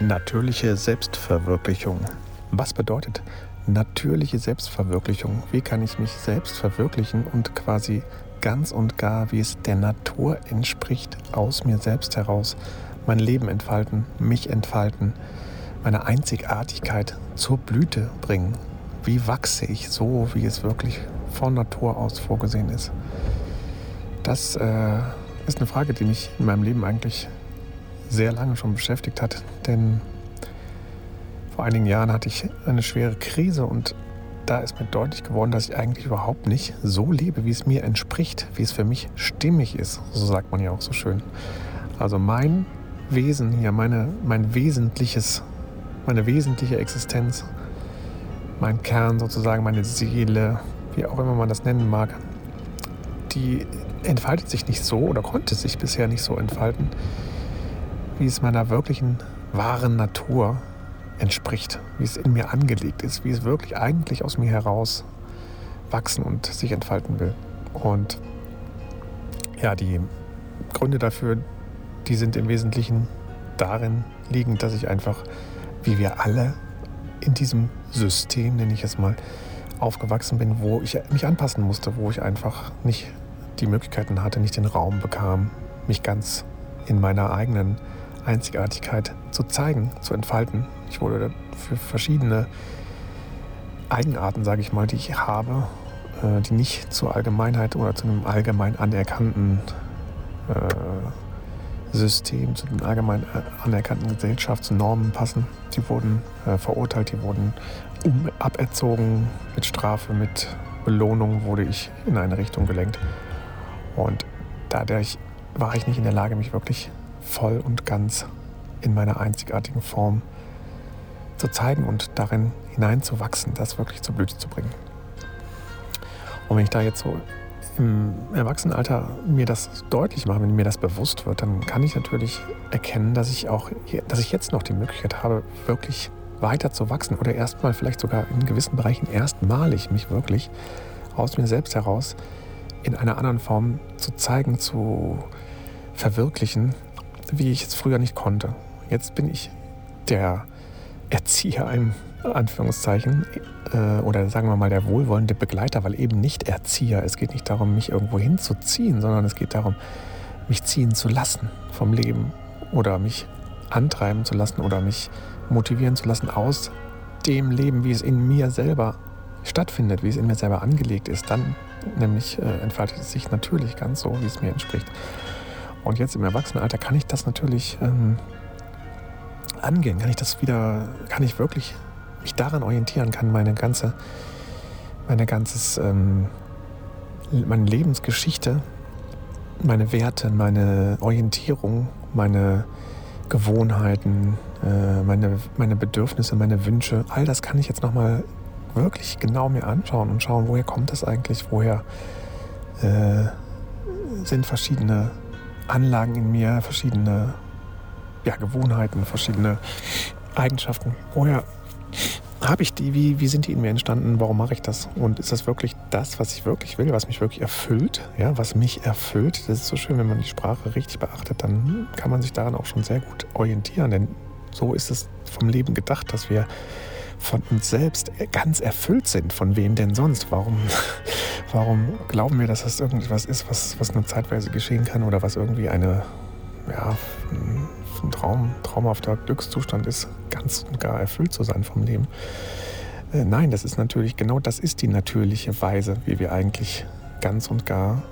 Natürliche Selbstverwirklichung. Was bedeutet natürliche Selbstverwirklichung? Wie kann ich mich selbst verwirklichen und quasi ganz und gar, wie es der Natur entspricht, aus mir selbst heraus mein Leben entfalten, mich entfalten, meine Einzigartigkeit zur Blüte bringen? Wie wachse ich so, wie es wirklich von Natur aus vorgesehen ist? Das äh, ist eine Frage, die mich in meinem Leben eigentlich sehr lange schon beschäftigt hat. Denn vor einigen Jahren hatte ich eine schwere Krise und da ist mir deutlich geworden, dass ich eigentlich überhaupt nicht so lebe, wie es mir entspricht, wie es für mich stimmig ist. So sagt man ja auch so schön. Also mein Wesen hier, meine, mein wesentliches, meine wesentliche Existenz, mein Kern sozusagen, meine Seele, wie auch immer man das nennen mag, die entfaltet sich nicht so oder konnte sich bisher nicht so entfalten, wie es meiner wirklichen wahren Natur entspricht, wie es in mir angelegt ist, wie es wirklich eigentlich aus mir heraus wachsen und sich entfalten will. Und ja, die Gründe dafür, die sind im Wesentlichen darin liegend, dass ich einfach, wie wir alle in diesem System, nenne ich es mal, aufgewachsen bin, wo ich mich anpassen musste, wo ich einfach nicht die Möglichkeiten hatte, nicht den Raum bekam, mich ganz in meiner eigenen Einzigartigkeit zu zeigen, zu entfalten. Ich wurde für verschiedene Eigenarten, sage ich mal, die ich habe, äh, die nicht zur Allgemeinheit oder zu einem allgemein anerkannten äh, System, zu den allgemein anerkannten Gesellschaftsnormen passen. Die wurden äh, verurteilt, die wurden um, aberzogen mit Strafe, mit Belohnung wurde ich in eine Richtung gelenkt. Und dadurch war ich nicht in der Lage, mich wirklich voll und ganz in meiner einzigartigen Form zu zeigen und darin hineinzuwachsen, das wirklich zur Blüte zu bringen. Und wenn ich da jetzt so im Erwachsenenalter mir das deutlich mache, wenn mir das bewusst wird, dann kann ich natürlich erkennen, dass ich auch, dass ich jetzt noch die Möglichkeit habe, wirklich weiter zu wachsen oder erstmal vielleicht sogar in gewissen Bereichen erstmalig mich wirklich aus mir selbst heraus in einer anderen Form zu zeigen, zu verwirklichen, wie ich es früher nicht konnte. Jetzt bin ich der Erzieher im Anführungszeichen äh, oder sagen wir mal der wohlwollende Begleiter, weil eben nicht Erzieher. Es geht nicht darum, mich irgendwo hinzuziehen, sondern es geht darum, mich ziehen zu lassen vom Leben oder mich antreiben zu lassen oder mich motivieren zu lassen aus dem Leben, wie es in mir selber stattfindet, wie es in mir selber angelegt ist. Dann nämlich äh, entfaltet es sich natürlich ganz so, wie es mir entspricht. Und jetzt im Erwachsenenalter kann ich das natürlich ähm, angehen, kann ich das wieder, kann ich wirklich mich daran orientieren, kann meine ganze, meine ganzes, ähm, meine Lebensgeschichte, meine Werte, meine Orientierung, meine Gewohnheiten, äh, meine, meine Bedürfnisse, meine Wünsche, all das kann ich jetzt nochmal wirklich genau mir anschauen und schauen, woher kommt das eigentlich, woher äh, sind verschiedene Anlagen in mir, verschiedene ja, Gewohnheiten, verschiedene Eigenschaften. Woher habe ich die? Wie, wie sind die in mir entstanden? Warum mache ich das? Und ist das wirklich das, was ich wirklich will, was mich wirklich erfüllt? Ja, was mich erfüllt? Das ist so schön, wenn man die Sprache richtig beachtet, dann kann man sich daran auch schon sehr gut orientieren. Denn so ist es vom Leben gedacht, dass wir von uns selbst ganz erfüllt sind. Von wem denn sonst? Warum, warum glauben wir, dass das irgendwas ist, was, was nur zeitweise geschehen kann oder was irgendwie eine, ja, ein Traum, traumhafter Glückszustand ist, ganz und gar erfüllt zu sein vom Leben? Äh, nein, das ist natürlich, genau das ist die natürliche Weise, wie wir eigentlich ganz und gar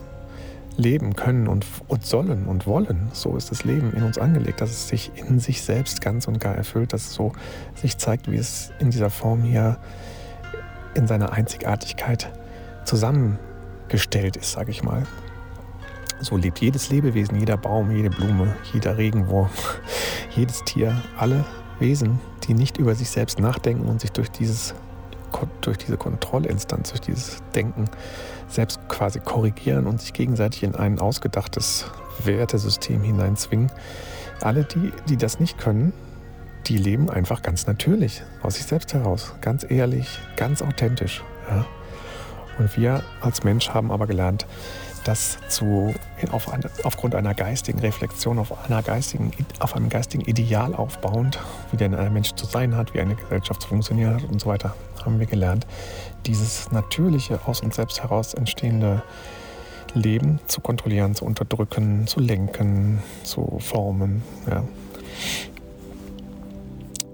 leben können und, und sollen und wollen. So ist das Leben in uns angelegt, dass es sich in sich selbst ganz und gar erfüllt, dass es so sich zeigt, wie es in dieser Form hier in seiner Einzigartigkeit zusammengestellt ist, sage ich mal. So lebt jedes Lebewesen, jeder Baum, jede Blume, jeder Regenwurm, jedes Tier, alle Wesen, die nicht über sich selbst nachdenken und sich durch dieses durch diese Kontrollinstanz, durch dieses Denken selbst quasi korrigieren und sich gegenseitig in ein ausgedachtes Wertesystem hineinzwingen. Alle, die, die das nicht können, die leben einfach ganz natürlich, aus sich selbst heraus, ganz ehrlich, ganz authentisch. Ja? Und wir als Mensch haben aber gelernt, das zu, auf eine, aufgrund einer geistigen Reflexion, auf, einer geistigen, auf einem geistigen Ideal aufbauend, wie denn ein Mensch zu sein hat, wie eine Gesellschaft zu funktionieren hat und so weiter, haben wir gelernt, dieses natürliche, aus uns selbst heraus entstehende Leben zu kontrollieren, zu unterdrücken, zu lenken, zu formen. Ja.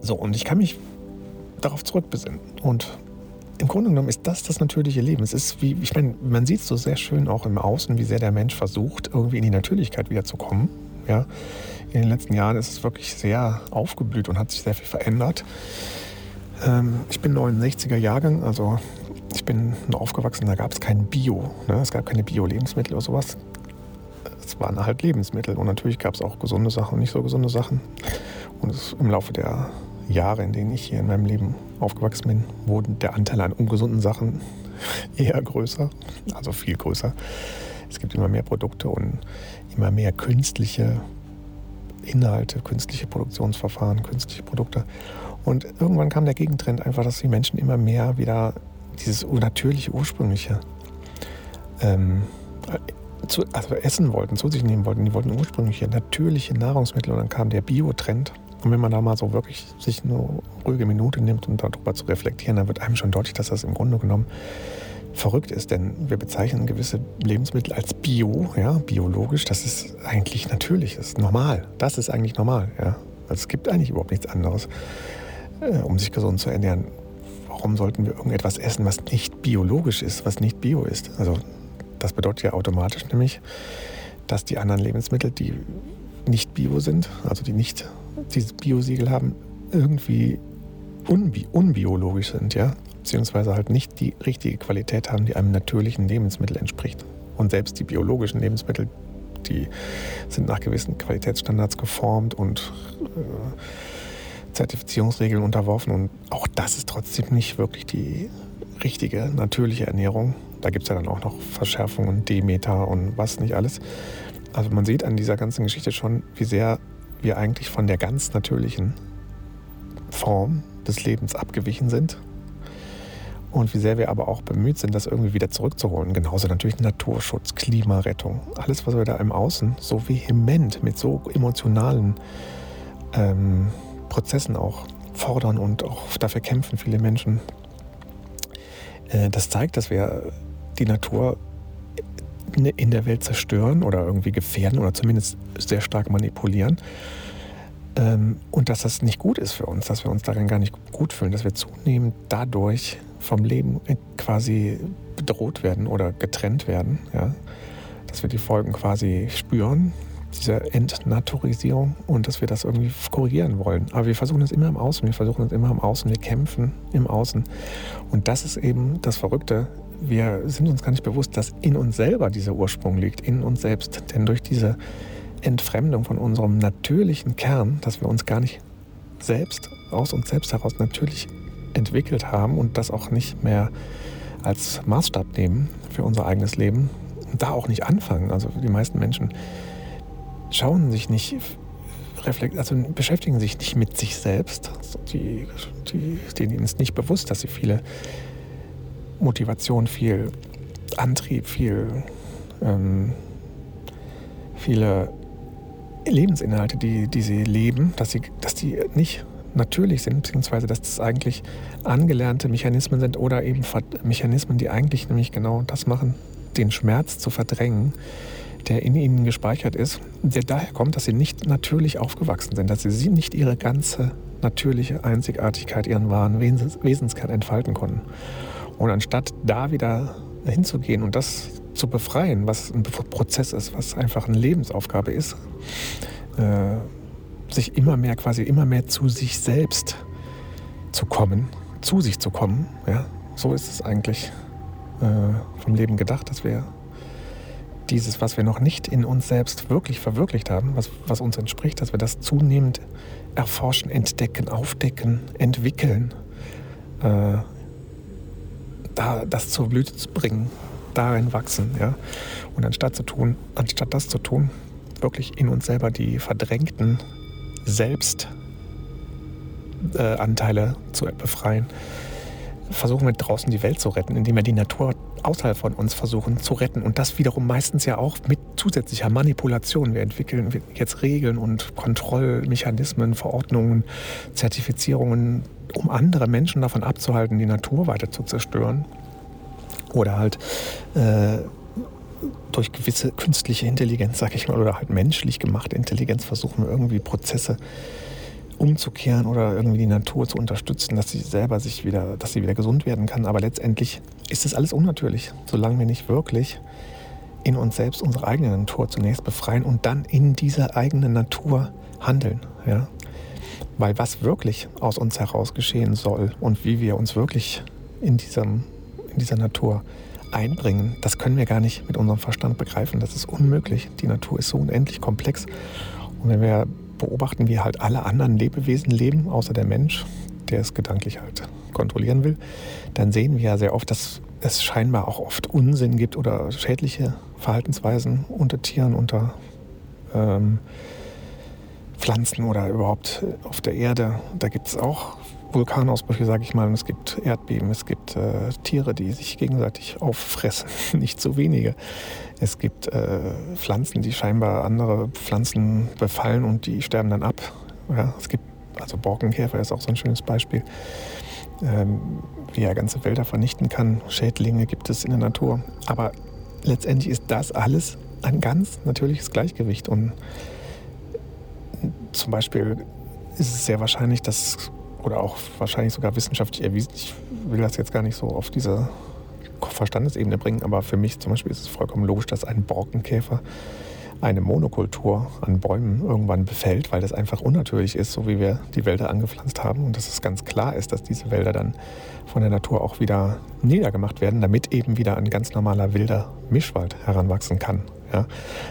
So, und ich kann mich darauf zurückbesinnen. Und im Grunde genommen ist das das natürliche Leben. Es ist wie, ich meine, man sieht es so sehr schön auch im Außen, wie sehr der Mensch versucht, irgendwie in die Natürlichkeit wiederzukommen. Ja, in den letzten Jahren ist es wirklich sehr aufgeblüht und hat sich sehr viel verändert. Ähm, ich bin 69er Jahrgang, also ich bin aufgewachsen, da gab es kein Bio. Ne? Es gab keine Bio-Lebensmittel oder sowas. Es waren halt Lebensmittel und natürlich gab es auch gesunde Sachen und nicht so gesunde Sachen. Und im Laufe der Jahre, in denen ich hier in meinem Leben aufgewachsen bin, wurde der Anteil an ungesunden Sachen eher größer, also viel größer. Es gibt immer mehr Produkte und immer mehr künstliche Inhalte, künstliche Produktionsverfahren, künstliche Produkte. Und irgendwann kam der Gegentrend einfach, dass die Menschen immer mehr wieder dieses natürliche, ursprüngliche ähm, zu, also essen wollten, zu sich nehmen wollten. Die wollten ursprüngliche, natürliche Nahrungsmittel und dann kam der Bio-Trend und wenn man da mal so wirklich sich eine ruhige Minute nimmt, um darüber zu reflektieren, dann wird einem schon deutlich, dass das im Grunde genommen verrückt ist. Denn wir bezeichnen gewisse Lebensmittel als bio, ja, biologisch. Das ist eigentlich natürlich, das ist normal. Das ist eigentlich normal, ja. Also es gibt eigentlich überhaupt nichts anderes, äh, um sich gesund zu ernähren. Warum sollten wir irgendetwas essen, was nicht biologisch ist, was nicht bio ist? Also das bedeutet ja automatisch nämlich, dass die anderen Lebensmittel, die nicht bio sind, also die nicht dieses Biosiegel haben, irgendwie unbi unbiologisch sind, ja, beziehungsweise halt nicht die richtige Qualität haben, die einem natürlichen Lebensmittel entspricht. Und selbst die biologischen Lebensmittel, die sind nach gewissen Qualitätsstandards geformt und äh, Zertifizierungsregeln unterworfen. Und auch das ist trotzdem nicht wirklich die richtige, natürliche Ernährung. Da gibt es ja dann auch noch Verschärfungen, Demeter und was nicht alles. Also man sieht an dieser ganzen Geschichte schon, wie sehr wir eigentlich von der ganz natürlichen Form des Lebens abgewichen sind und wie sehr wir aber auch bemüht sind, das irgendwie wieder zurückzuholen. Genauso natürlich Naturschutz, Klimarettung, alles, was wir da im Außen so vehement mit so emotionalen ähm, Prozessen auch fordern und auch dafür kämpfen viele Menschen. Äh, das zeigt, dass wir die Natur in der Welt zerstören oder irgendwie gefährden oder zumindest sehr stark manipulieren. Ähm, und dass das nicht gut ist für uns, dass wir uns darin gar nicht gut fühlen, dass wir zunehmend dadurch vom Leben quasi bedroht werden oder getrennt werden. Ja? Dass wir die Folgen quasi spüren, diese Entnaturisierung und dass wir das irgendwie korrigieren wollen. Aber wir versuchen es immer im Außen, wir versuchen es immer im Außen, wir kämpfen im Außen. Und das ist eben das Verrückte wir sind uns gar nicht bewusst, dass in uns selber dieser Ursprung liegt, in uns selbst. Denn durch diese Entfremdung von unserem natürlichen Kern, dass wir uns gar nicht selbst, aus uns selbst heraus natürlich entwickelt haben und das auch nicht mehr als Maßstab nehmen für unser eigenes Leben und da auch nicht anfangen. Also die meisten Menschen schauen sich nicht, also beschäftigen sich nicht mit sich selbst. Die, die, denen ist nicht bewusst, dass sie viele Motivation, viel Antrieb, viel, ähm, viele Lebensinhalte, die, die sie leben, dass, sie, dass die nicht natürlich sind, beziehungsweise dass das eigentlich angelernte Mechanismen sind oder eben Mechanismen, die eigentlich nämlich genau das machen, den Schmerz zu verdrängen, der in ihnen gespeichert ist, der daher kommt, dass sie nicht natürlich aufgewachsen sind, dass sie nicht ihre ganze natürliche Einzigartigkeit, ihren wahren Wesenskern entfalten konnten. Und anstatt da wieder hinzugehen und das zu befreien, was ein Prozess ist, was einfach eine Lebensaufgabe ist, äh, sich immer mehr quasi immer mehr zu sich selbst zu kommen, zu sich zu kommen, ja, so ist es eigentlich äh, vom Leben gedacht, dass wir dieses, was wir noch nicht in uns selbst wirklich verwirklicht haben, was, was uns entspricht, dass wir das zunehmend erforschen, entdecken, aufdecken, entwickeln, äh, da, das zur Blüte zu bringen, darin wachsen. Ja? Und anstatt, zu tun, anstatt das zu tun, wirklich in uns selber die verdrängten Selbstanteile äh, zu befreien, versuchen wir draußen die Welt zu retten, indem wir die Natur außerhalb von uns versuchen zu retten. Und das wiederum meistens ja auch mit zusätzlicher Manipulation. Wir entwickeln jetzt Regeln und Kontrollmechanismen, Verordnungen, Zertifizierungen, um andere Menschen davon abzuhalten, die Natur weiter zu zerstören. Oder halt äh, durch gewisse künstliche Intelligenz, sag ich mal, oder halt menschlich gemachte Intelligenz versuchen irgendwie Prozesse umzukehren oder irgendwie die Natur zu unterstützen, dass sie selber sich wieder, dass sie wieder gesund werden kann. Aber letztendlich ist das alles unnatürlich, solange wir nicht wirklich in uns selbst unsere eigene Natur zunächst befreien und dann in dieser eigenen Natur handeln. Ja? Weil was wirklich aus uns heraus geschehen soll und wie wir uns wirklich in, diesem, in dieser Natur einbringen, das können wir gar nicht mit unserem Verstand begreifen. Das ist unmöglich. Die Natur ist so unendlich komplex. Und wenn wir beobachten, wie halt alle anderen Lebewesen leben, außer der Mensch, der es gedanklich halt kontrollieren will, dann sehen wir ja sehr oft, dass es scheinbar auch oft Unsinn gibt oder schädliche Verhaltensweisen unter Tieren, unter ähm, Pflanzen oder überhaupt auf der Erde. Da gibt es auch Vulkanausbrüche, sage ich mal, und es gibt Erdbeben, es gibt äh, Tiere, die sich gegenseitig auffressen, nicht so wenige. Es gibt äh, Pflanzen, die scheinbar andere Pflanzen befallen und die sterben dann ab. Ja, es gibt, also Borkenkäfer ist auch so ein schönes Beispiel, ähm, wie er ganze Wälder vernichten kann. Schädlinge gibt es in der Natur. Aber letztendlich ist das alles ein ganz natürliches Gleichgewicht. Und zum Beispiel ist es sehr wahrscheinlich, dass oder auch wahrscheinlich sogar wissenschaftlich erwiesen. Ich will das jetzt gar nicht so auf diese Verstandesebene bringen, aber für mich zum Beispiel ist es vollkommen logisch, dass ein Borkenkäfer eine Monokultur an Bäumen irgendwann befällt, weil das einfach unnatürlich ist, so wie wir die Wälder angepflanzt haben und dass es ganz klar ist, dass diese Wälder dann von der Natur auch wieder niedergemacht werden, damit eben wieder ein ganz normaler wilder Mischwald heranwachsen kann. Ja?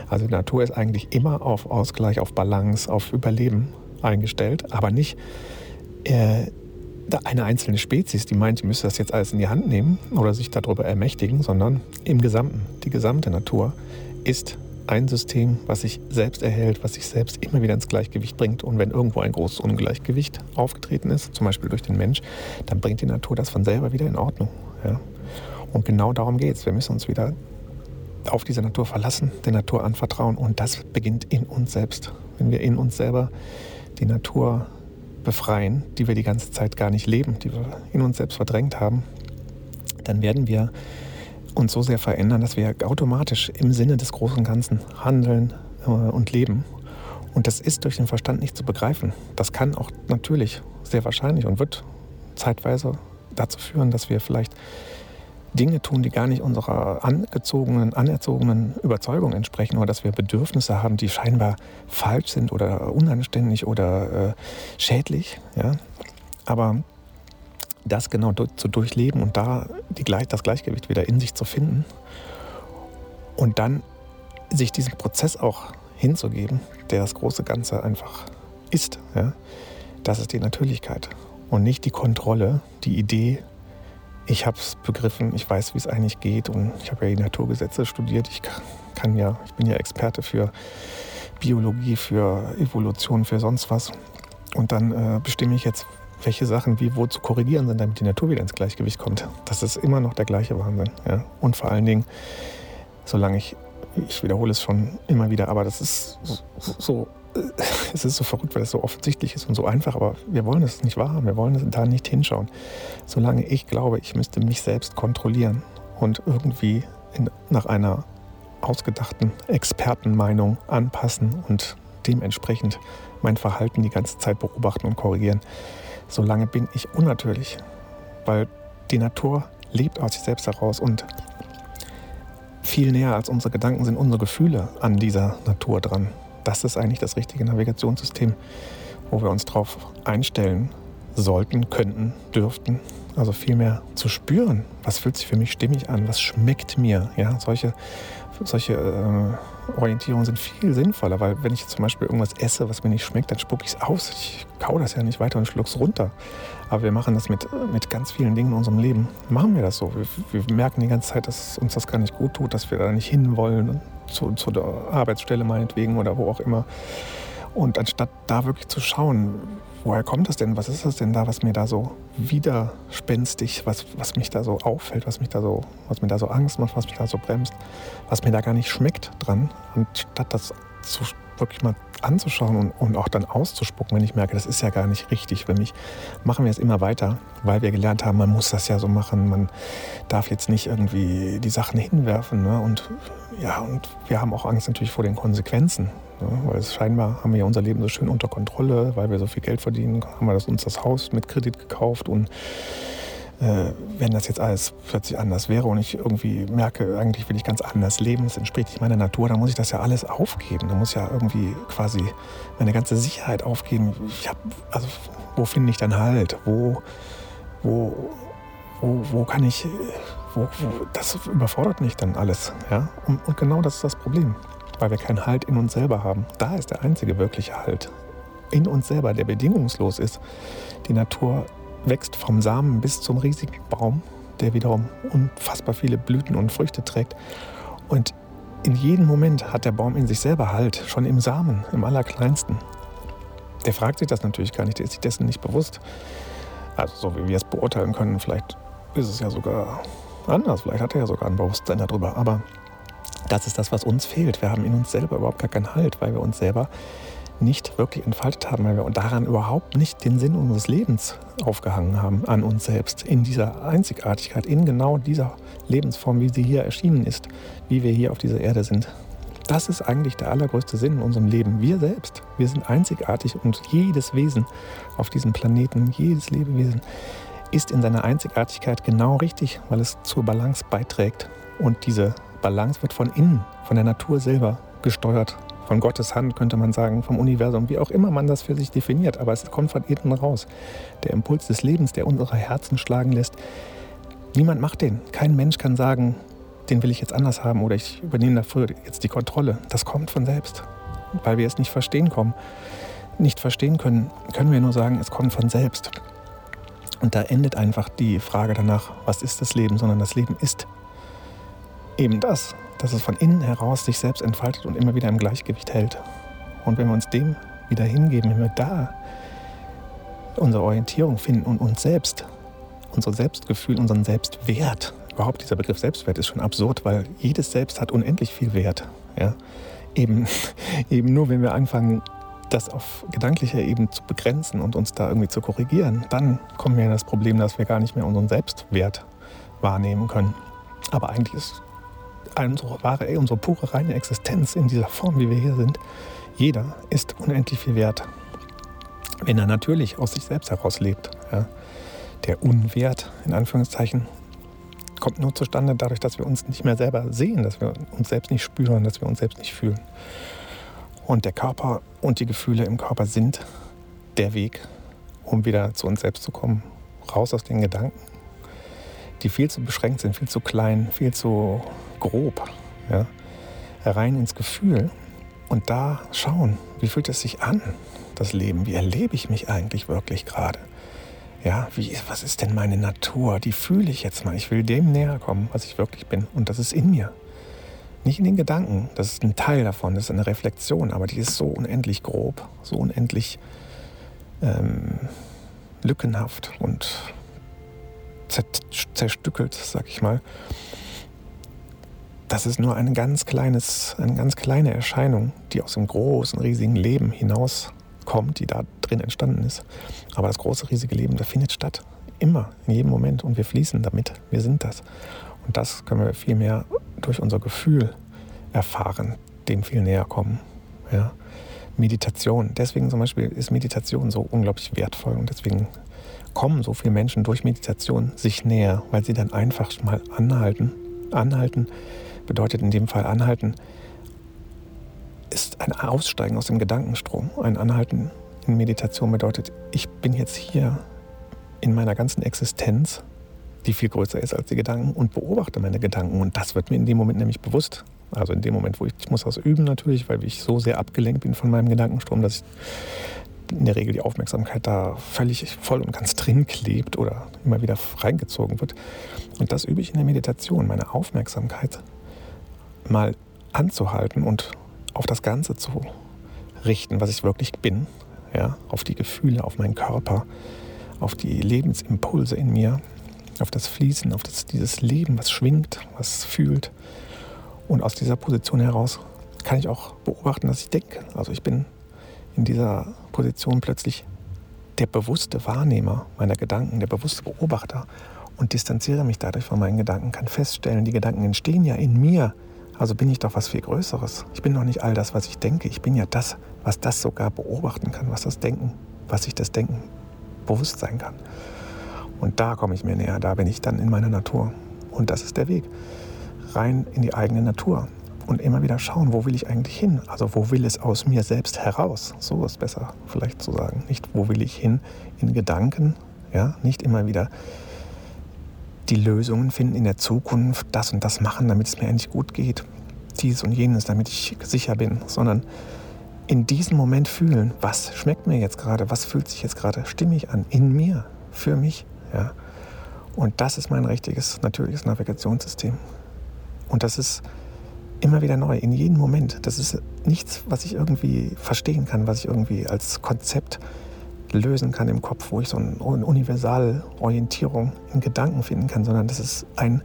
Also die Natur ist eigentlich immer auf Ausgleich, auf Balance, auf Überleben eingestellt, aber nicht äh, eine einzelne Spezies, die meint, sie müsste das jetzt alles in die Hand nehmen oder sich darüber ermächtigen, sondern im Gesamten, die gesamte Natur ist ein System, was sich selbst erhält, was sich selbst immer wieder ins Gleichgewicht bringt. Und wenn irgendwo ein großes Ungleichgewicht aufgetreten ist, zum Beispiel durch den Mensch, dann bringt die Natur das von selber wieder in Ordnung. Ja? Und genau darum geht es. Wir müssen uns wieder auf diese Natur verlassen, der Natur anvertrauen. Und das beginnt in uns selbst. Wenn wir in uns selber die Natur befreien, die wir die ganze Zeit gar nicht leben, die wir in uns selbst verdrängt haben, dann werden wir uns so sehr verändern, dass wir automatisch im Sinne des großen Ganzen handeln äh, und leben. Und das ist durch den Verstand nicht zu begreifen. Das kann auch natürlich sehr wahrscheinlich und wird zeitweise dazu führen, dass wir vielleicht Dinge tun, die gar nicht unserer angezogenen, anerzogenen Überzeugung entsprechen oder dass wir Bedürfnisse haben, die scheinbar falsch sind oder unanständig oder äh, schädlich. Ja? Aber das genau zu durchleben und da die, das Gleichgewicht wieder in sich zu finden und dann sich diesem Prozess auch hinzugeben, der das große Ganze einfach ist, ja? das ist die Natürlichkeit und nicht die Kontrolle, die Idee, ich habe es begriffen, ich weiß, wie es eigentlich geht und ich habe ja die Naturgesetze studiert. Ich kann ja, ich bin ja Experte für Biologie, für Evolution, für sonst was. Und dann äh, bestimme ich jetzt, welche Sachen wie wo zu korrigieren sind, damit die Natur wieder ins Gleichgewicht kommt. Das ist immer noch der gleiche Wahnsinn. Ja? Und vor allen Dingen, solange ich, ich wiederhole es schon immer wieder, aber das ist so, so es ist so verrückt, weil es so offensichtlich ist und so einfach, aber wir wollen es nicht wahrhaben, wir wollen da nicht hinschauen. Solange ich glaube, ich müsste mich selbst kontrollieren und irgendwie in, nach einer ausgedachten Expertenmeinung anpassen und dementsprechend mein Verhalten die ganze Zeit beobachten und korrigieren, solange bin ich unnatürlich, weil die Natur lebt aus sich selbst heraus und viel näher als unsere Gedanken sind unsere Gefühle an dieser Natur dran das ist eigentlich das richtige Navigationssystem, wo wir uns darauf einstellen sollten, könnten, dürften. Also viel mehr zu spüren, was fühlt sich für mich stimmig an, was schmeckt mir. Ja, solche, solche äh, Orientierungen sind viel sinnvoller, weil wenn ich zum Beispiel irgendwas esse, was mir nicht schmeckt, dann spucke ich es aus. Ich kau das ja nicht weiter und schluck's runter. Aber wir machen das mit, mit ganz vielen Dingen in unserem Leben. Machen wir das so. Wir, wir merken die ganze Zeit, dass uns das gar nicht gut tut, dass wir da nicht hinwollen zu, zu der Arbeitsstelle meinetwegen oder wo auch immer. Und anstatt da wirklich zu schauen, woher kommt das denn? Was ist das denn da, was mir da so widerspenstig, was, was mich da so auffällt, was mich da so, was mir da so Angst macht, was mich da so bremst, was mir da gar nicht schmeckt dran. Und statt das zu, wirklich mal anzuschauen und, und auch dann auszuspucken, wenn ich merke, das ist ja gar nicht richtig für mich, machen wir es immer weiter, weil wir gelernt haben, man muss das ja so machen, man darf jetzt nicht irgendwie die Sachen hinwerfen. Ne? Und ja, und wir haben auch Angst natürlich vor den Konsequenzen. Ne? Weil es scheinbar haben wir ja unser Leben so schön unter Kontrolle, weil wir so viel Geld verdienen, haben wir das, uns das Haus mit Kredit gekauft und wenn das jetzt alles plötzlich anders wäre und ich irgendwie merke, eigentlich will ich ganz anders leben, es entspricht nicht meiner Natur, dann muss ich das ja alles aufgeben. Da muss ich ja irgendwie quasi meine ganze Sicherheit aufgeben. Hab, also, wo finde ich dann Halt? Wo, wo, wo, wo kann ich, wo, wo, das überfordert mich dann alles. Ja? Und, und genau das ist das Problem, weil wir keinen Halt in uns selber haben. Da ist der einzige wirkliche Halt. In uns selber, der bedingungslos ist. Die Natur wächst vom Samen bis zum riesigen Baum, der wiederum unfassbar viele Blüten und Früchte trägt. Und in jedem Moment hat der Baum in sich selber Halt, schon im Samen, im allerkleinsten. Der fragt sich das natürlich gar nicht, der ist sich dessen nicht bewusst. Also so wie wir es beurteilen können, vielleicht ist es ja sogar anders, vielleicht hat er ja sogar ein Bewusstsein darüber. Aber das ist das, was uns fehlt. Wir haben in uns selber überhaupt gar keinen Halt, weil wir uns selber nicht wirklich entfaltet haben, weil wir daran überhaupt nicht den Sinn unseres Lebens aufgehangen haben, an uns selbst, in dieser Einzigartigkeit, in genau dieser Lebensform, wie sie hier erschienen ist, wie wir hier auf dieser Erde sind. Das ist eigentlich der allergrößte Sinn in unserem Leben. Wir selbst, wir sind einzigartig und jedes Wesen auf diesem Planeten, jedes Lebewesen ist in seiner Einzigartigkeit genau richtig, weil es zur Balance beiträgt. Und diese Balance wird von innen, von der Natur selber gesteuert von Gottes Hand, könnte man sagen, vom Universum, wie auch immer man das für sich definiert. Aber es kommt von innen raus. Der Impuls des Lebens, der unsere Herzen schlagen lässt. Niemand macht den. Kein Mensch kann sagen, den will ich jetzt anders haben oder ich übernehme dafür jetzt die Kontrolle. Das kommt von selbst, weil wir es nicht verstehen kommen. Nicht verstehen können, können wir nur sagen, es kommt von selbst. Und da endet einfach die Frage danach, was ist das Leben, sondern das Leben ist eben das, dass es von innen heraus sich selbst entfaltet und immer wieder im Gleichgewicht hält. Und wenn wir uns dem wieder hingeben, wenn wir da unsere Orientierung finden und uns selbst, unser Selbstgefühl, unseren Selbstwert, überhaupt dieser Begriff Selbstwert ist schon absurd, weil jedes Selbst hat unendlich viel Wert. Ja? Eben, eben nur, wenn wir anfangen, das auf gedanklicher Ebene zu begrenzen und uns da irgendwie zu korrigieren, dann kommen wir in das Problem, dass wir gar nicht mehr unseren Selbstwert wahrnehmen können. Aber eigentlich ist unsere wahre, unsere pure reine Existenz in dieser Form, wie wir hier sind, jeder ist unendlich viel wert. Wenn er natürlich aus sich selbst heraus lebt. Ja. Der Unwert, in Anführungszeichen, kommt nur zustande dadurch, dass wir uns nicht mehr selber sehen, dass wir uns selbst nicht spüren, dass wir uns selbst nicht fühlen. Und der Körper und die Gefühle im Körper sind der Weg, um wieder zu uns selbst zu kommen. Raus aus den Gedanken, die viel zu beschränkt sind, viel zu klein, viel zu grob. Ja? Rein ins Gefühl und da schauen, wie fühlt es sich an, das Leben? Wie erlebe ich mich eigentlich wirklich gerade? Ja, wie, was ist denn meine Natur? Die fühle ich jetzt mal. Ich will dem näher kommen, was ich wirklich bin. Und das ist in mir. Nicht in den Gedanken. Das ist ein Teil davon, das ist eine Reflexion, aber die ist so unendlich grob, so unendlich ähm, lückenhaft und zerstückelt, sag ich mal. Das ist nur ein ganz kleines, eine ganz kleine Erscheinung, die aus dem großen, riesigen Leben hinauskommt, die da drin entstanden ist. Aber das große, riesige Leben, das findet statt. Immer, in jedem Moment. Und wir fließen damit. Wir sind das. Und das können wir viel mehr durch unser Gefühl erfahren, dem viel näher kommen. Ja. Meditation. Deswegen zum Beispiel ist Meditation so unglaublich wertvoll und deswegen kommen so viele Menschen durch Meditation sich näher, weil sie dann einfach mal anhalten. Anhalten bedeutet in dem Fall anhalten, ist ein Aussteigen aus dem Gedankenstrom. Ein Anhalten in Meditation bedeutet, ich bin jetzt hier in meiner ganzen Existenz, die viel größer ist als die Gedanken, und beobachte meine Gedanken. Und das wird mir in dem Moment nämlich bewusst. Also in dem Moment, wo ich, ich muss das üben natürlich, weil ich so sehr abgelenkt bin von meinem Gedankenstrom, dass ich in der Regel die Aufmerksamkeit da völlig voll und ganz drin klebt oder immer wieder reingezogen wird. Und das übe ich in der Meditation, meine Aufmerksamkeit mal anzuhalten und auf das Ganze zu richten, was ich wirklich bin. ja, auf die Gefühle, auf meinen Körper, auf die Lebensimpulse in mir, auf das Fließen, auf das, dieses Leben, was schwingt, was fühlt. Und aus dieser Position heraus kann ich auch beobachten, dass ich denke. Also ich bin in dieser Position plötzlich der bewusste Wahrnehmer meiner Gedanken, der bewusste Beobachter und distanziere mich dadurch von meinen Gedanken, kann feststellen, die Gedanken entstehen ja in mir. Also bin ich doch was viel Größeres. Ich bin doch nicht all das, was ich denke. Ich bin ja das, was das sogar beobachten kann, was das Denken, was sich das Denken bewusst sein kann. Und da komme ich mir näher, da bin ich dann in meiner Natur. Und das ist der Weg. Rein in die eigene Natur. Und immer wieder schauen, wo will ich eigentlich hin? Also wo will es aus mir selbst heraus? So ist besser vielleicht zu sagen. Nicht, wo will ich hin in Gedanken, ja, nicht immer wieder die Lösungen finden in der Zukunft, das und das machen, damit es mir endlich gut geht, dies und jenes, damit ich sicher bin, sondern in diesem Moment fühlen, was schmeckt mir jetzt gerade, was fühlt sich jetzt gerade stimmig an, in mir, für mich. Ja? Und das ist mein richtiges, natürliches Navigationssystem. Und das ist immer wieder neu, in jedem Moment. Das ist nichts, was ich irgendwie verstehen kann, was ich irgendwie als Konzept lösen kann im Kopf, wo ich so eine Universalorientierung in Gedanken finden kann, sondern das ist ein,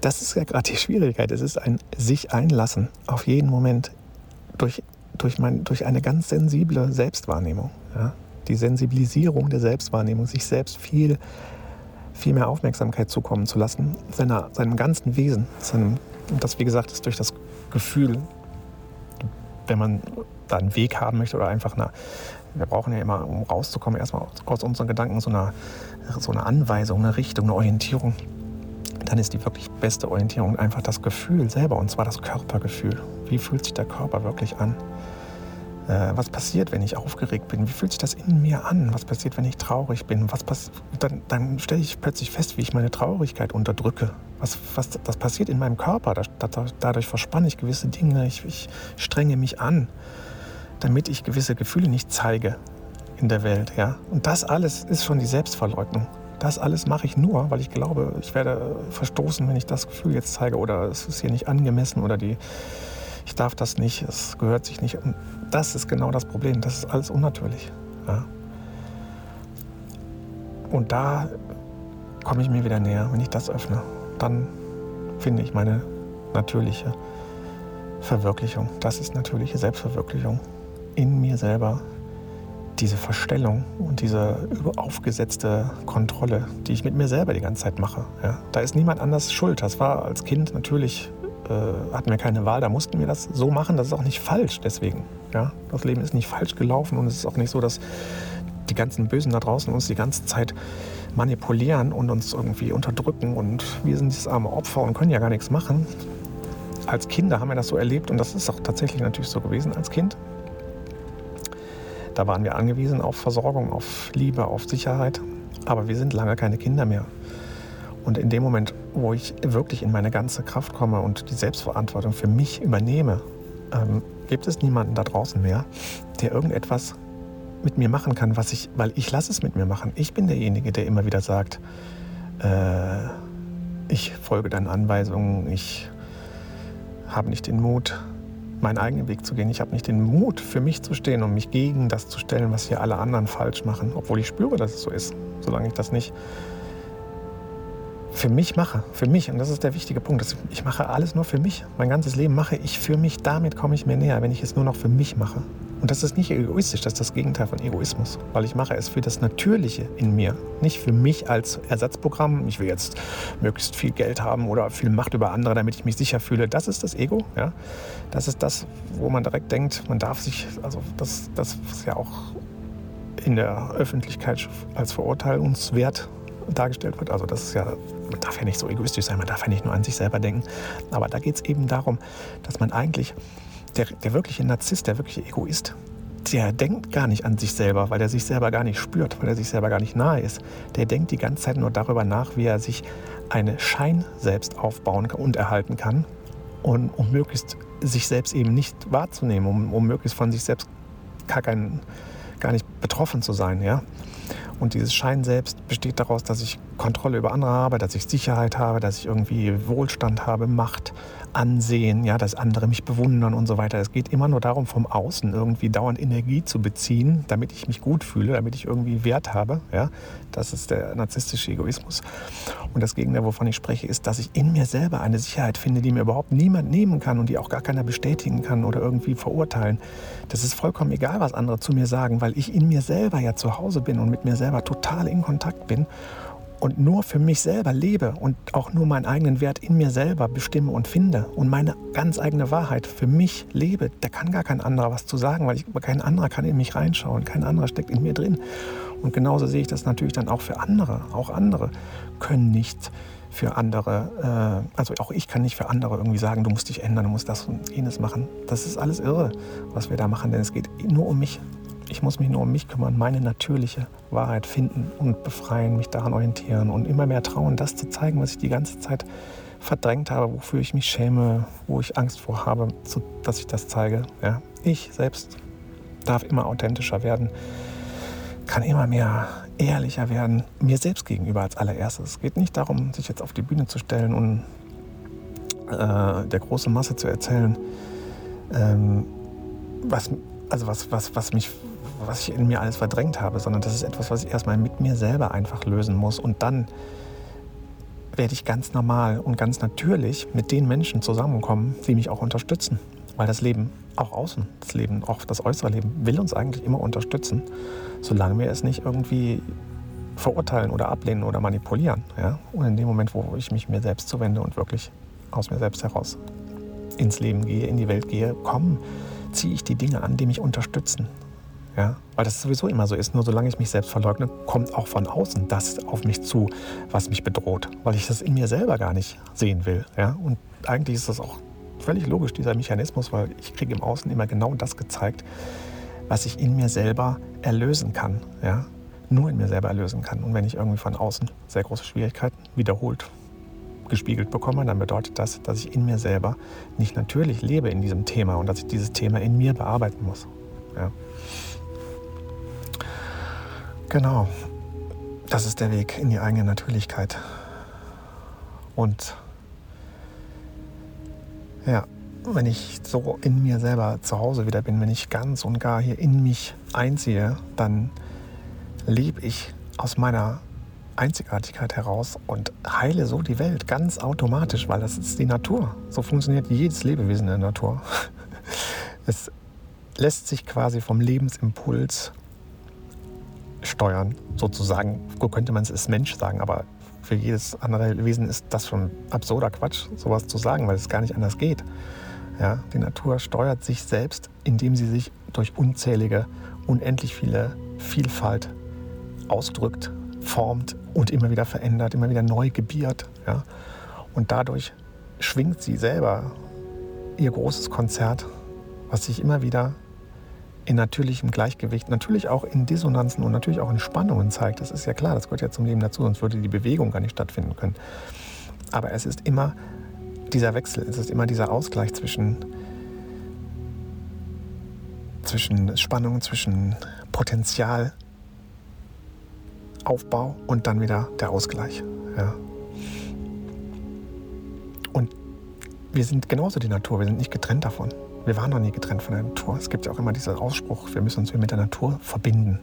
das ist ja gerade die Schwierigkeit, es ist ein sich einlassen auf jeden Moment durch, durch, mein, durch eine ganz sensible Selbstwahrnehmung. Ja? Die Sensibilisierung der Selbstwahrnehmung, sich selbst viel, viel mehr Aufmerksamkeit zukommen zu lassen, seiner, seinem ganzen Wesen. Seinem, das, wie gesagt, ist durch das Gefühl, wenn man da einen Weg haben möchte oder einfach eine, wir brauchen ja immer, um rauszukommen, erstmal aus unseren Gedanken so eine, so eine Anweisung, eine Richtung, eine Orientierung. Dann ist die wirklich beste Orientierung einfach das Gefühl selber, und zwar das Körpergefühl. Wie fühlt sich der Körper wirklich an? Äh, was passiert, wenn ich aufgeregt bin? Wie fühlt sich das in mir an? Was passiert, wenn ich traurig bin? Was dann, dann stelle ich plötzlich fest, wie ich meine Traurigkeit unterdrücke. Was, was das passiert in meinem Körper. dadurch verspanne ich gewisse Dinge. Ich, ich strenge mich an damit ich gewisse Gefühle nicht zeige in der Welt. Ja? Und das alles ist schon die Selbstverleugnung. Das alles mache ich nur, weil ich glaube, ich werde verstoßen, wenn ich das Gefühl jetzt zeige oder es ist hier nicht angemessen oder die, ich darf das nicht, es gehört sich nicht. Und das ist genau das Problem. Das ist alles unnatürlich. Ja? Und da komme ich mir wieder näher, wenn ich das öffne. Dann finde ich meine natürliche Verwirklichung. Das ist natürliche Selbstverwirklichung in mir selber diese Verstellung und diese aufgesetzte Kontrolle, die ich mit mir selber die ganze Zeit mache. Ja. Da ist niemand anders schuld. Das war als Kind natürlich, äh, hatten wir keine Wahl, da mussten wir das so machen. Das ist auch nicht falsch deswegen. Ja. Das Leben ist nicht falsch gelaufen und es ist auch nicht so, dass die ganzen Bösen da draußen uns die ganze Zeit manipulieren und uns irgendwie unterdrücken und wir sind dieses arme Opfer und können ja gar nichts machen. Als Kinder haben wir das so erlebt und das ist auch tatsächlich natürlich so gewesen als Kind. Da waren wir angewiesen auf Versorgung, auf Liebe, auf Sicherheit. Aber wir sind lange keine Kinder mehr. Und in dem Moment, wo ich wirklich in meine ganze Kraft komme und die Selbstverantwortung für mich übernehme, ähm, gibt es niemanden da draußen mehr, der irgendetwas mit mir machen kann, was ich, weil ich lasse es mit mir machen. Ich bin derjenige, der immer wieder sagt, äh, ich folge deinen Anweisungen, ich habe nicht den Mut, meinen eigenen Weg zu gehen. Ich habe nicht den Mut, für mich zu stehen und mich gegen das zu stellen, was hier alle anderen falsch machen, obwohl ich spüre, dass es so ist. Solange ich das nicht für mich mache, für mich, und das ist der wichtige Punkt, ich mache alles nur für mich. Mein ganzes Leben mache ich für mich, damit komme ich mir näher, wenn ich es nur noch für mich mache. Und das ist nicht egoistisch, das ist das Gegenteil von Egoismus, weil ich mache es für das Natürliche in mir, nicht für mich als Ersatzprogramm. Ich will jetzt möglichst viel Geld haben oder viel Macht über andere, damit ich mich sicher fühle. Das ist das Ego. Ja? Das ist das, wo man direkt denkt, man darf sich, also das, das ist ja auch in der Öffentlichkeit als verurteilungswert dargestellt wird. Also das ist ja, man darf ja nicht so egoistisch sein, man darf ja nicht nur an sich selber denken. Aber da geht es eben darum, dass man eigentlich der, der wirkliche Narzisst, der wirkliche Egoist, der denkt gar nicht an sich selber, weil er sich selber gar nicht spürt, weil er sich selber gar nicht nahe ist. Der denkt die ganze Zeit nur darüber nach, wie er sich eine Schein selbst aufbauen und erhalten kann, und, um möglichst sich selbst eben nicht wahrzunehmen, um, um möglichst von sich selbst gar, kein, gar nicht betroffen zu sein. Ja? Und dieses Schein selbst besteht daraus, dass ich Kontrolle über andere habe, dass ich Sicherheit habe, dass ich irgendwie Wohlstand habe, Macht, Ansehen, ja, dass andere mich bewundern und so weiter. Es geht immer nur darum, vom Außen irgendwie dauernd Energie zu beziehen, damit ich mich gut fühle, damit ich irgendwie Wert habe. Ja. Das ist der narzisstische Egoismus. Und das Gegenteil, wovon ich spreche, ist, dass ich in mir selber eine Sicherheit finde, die mir überhaupt niemand nehmen kann und die auch gar keiner bestätigen kann oder irgendwie verurteilen. Das ist vollkommen egal, was andere zu mir sagen, weil ich in mir selber ja zu Hause bin und mit mir selber total in Kontakt bin und nur für mich selber lebe und auch nur meinen eigenen Wert in mir selber bestimme und finde und meine ganz eigene Wahrheit für mich lebe, da kann gar kein anderer was zu sagen, weil ich, kein anderer kann in mich reinschauen, kein anderer steckt in mir drin. Und genauso sehe ich das natürlich dann auch für andere. Auch andere können nicht für andere, äh, also auch ich kann nicht für andere irgendwie sagen, du musst dich ändern, du musst das und jenes machen. Das ist alles irre, was wir da machen, denn es geht nur um mich. Ich muss mich nur um mich kümmern, meine natürliche Wahrheit finden und befreien, mich daran orientieren und immer mehr trauen, das zu zeigen, was ich die ganze Zeit verdrängt habe, wofür ich mich schäme, wo ich Angst vor habe, dass ich das zeige. Ja, ich selbst darf immer authentischer werden, kann immer mehr ehrlicher werden, mir selbst gegenüber als allererstes. Es geht nicht darum, sich jetzt auf die Bühne zu stellen und äh, der großen Masse zu erzählen, ähm, was, also was, was, was mich was ich in mir alles verdrängt habe, sondern das ist etwas, was ich erstmal mit mir selber einfach lösen muss. Und dann werde ich ganz normal und ganz natürlich mit den Menschen zusammenkommen, die mich auch unterstützen. Weil das Leben, auch außen, das Leben, auch das äußere Leben, will uns eigentlich immer unterstützen, solange wir es nicht irgendwie verurteilen oder ablehnen oder manipulieren. Ja? Und in dem Moment, wo ich mich mir selbst zuwende und wirklich aus mir selbst heraus ins Leben gehe, in die Welt gehe, kommen, ziehe ich die Dinge an, die mich unterstützen. Ja? Weil das sowieso immer so ist. Nur solange ich mich selbst verleugne, kommt auch von außen das auf mich zu, was mich bedroht. Weil ich das in mir selber gar nicht sehen will. Ja? Und eigentlich ist das auch völlig logisch, dieser Mechanismus, weil ich kriege im Außen immer genau das gezeigt, was ich in mir selber erlösen kann. Ja? Nur in mir selber erlösen kann. Und wenn ich irgendwie von außen sehr große Schwierigkeiten wiederholt gespiegelt bekomme, dann bedeutet das, dass ich in mir selber nicht natürlich lebe in diesem Thema und dass ich dieses Thema in mir bearbeiten muss. Ja. Genau, das ist der Weg in die eigene Natürlichkeit. Und ja, wenn ich so in mir selber zu Hause wieder bin, wenn ich ganz und gar hier in mich einziehe, dann lebe ich aus meiner Einzigartigkeit heraus und heile so die Welt ganz automatisch, weil das ist die Natur. So funktioniert jedes Lebewesen in der Natur. Es lässt sich quasi vom Lebensimpuls steuern, sozusagen. So könnte man es als Mensch sagen, aber für jedes andere Wesen ist das schon absurder Quatsch, sowas zu sagen, weil es gar nicht anders geht. Ja, die Natur steuert sich selbst, indem sie sich durch unzählige, unendlich viele Vielfalt ausdrückt, formt und immer wieder verändert, immer wieder neu gebiert. Ja? Und dadurch schwingt sie selber ihr großes Konzert, was sich immer wieder in natürlichem Gleichgewicht, natürlich auch in Dissonanzen und natürlich auch in Spannungen zeigt. Das ist ja klar, das gehört ja zum Leben dazu, sonst würde die Bewegung gar nicht stattfinden können. Aber es ist immer dieser Wechsel, es ist immer dieser Ausgleich zwischen, zwischen Spannung, zwischen Potenzialaufbau und dann wieder der Ausgleich. Ja. Und wir sind genauso die Natur, wir sind nicht getrennt davon. Wir waren noch nie getrennt von der Natur. Es gibt ja auch immer diesen Ausspruch, wir müssen uns mit der Natur verbinden.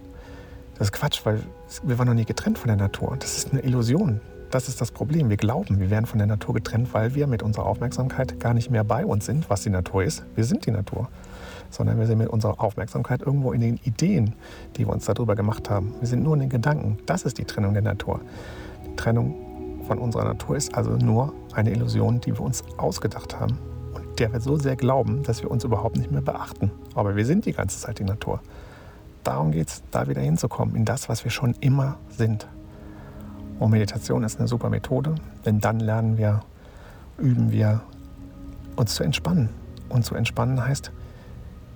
Das ist Quatsch, weil wir waren noch nie getrennt von der Natur. Das ist eine Illusion. Das ist das Problem. Wir glauben, wir wären von der Natur getrennt, weil wir mit unserer Aufmerksamkeit gar nicht mehr bei uns sind, was die Natur ist. Wir sind die Natur. Sondern wir sind mit unserer Aufmerksamkeit irgendwo in den Ideen, die wir uns darüber gemacht haben. Wir sind nur in den Gedanken. Das ist die Trennung der Natur. Die Trennung von unserer Natur ist also nur eine Illusion, die wir uns ausgedacht haben der wir so sehr glauben, dass wir uns überhaupt nicht mehr beachten. Aber wir sind die ganze Zeit die Natur. Darum geht es, da wieder hinzukommen, in das, was wir schon immer sind. Und Meditation ist eine super Methode, denn dann lernen wir, üben wir, uns zu entspannen. Und zu entspannen heißt,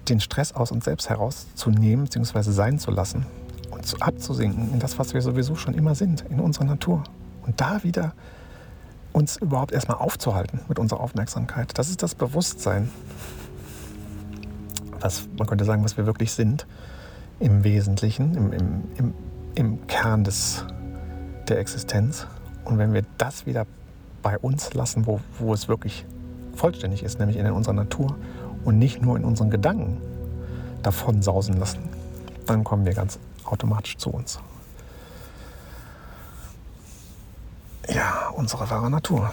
den Stress aus uns selbst herauszunehmen bzw. sein zu lassen und abzusinken in das, was wir sowieso schon immer sind, in unserer Natur. Und da wieder uns überhaupt erstmal aufzuhalten mit unserer Aufmerksamkeit. Das ist das Bewusstsein, was man könnte sagen, was wir wirklich sind im Wesentlichen, im, im, im, im Kern des der Existenz. Und wenn wir das wieder bei uns lassen, wo, wo es wirklich vollständig ist, nämlich in unserer Natur und nicht nur in unseren Gedanken davon sausen lassen, dann kommen wir ganz automatisch zu uns. Ja, unsere wahre Natur.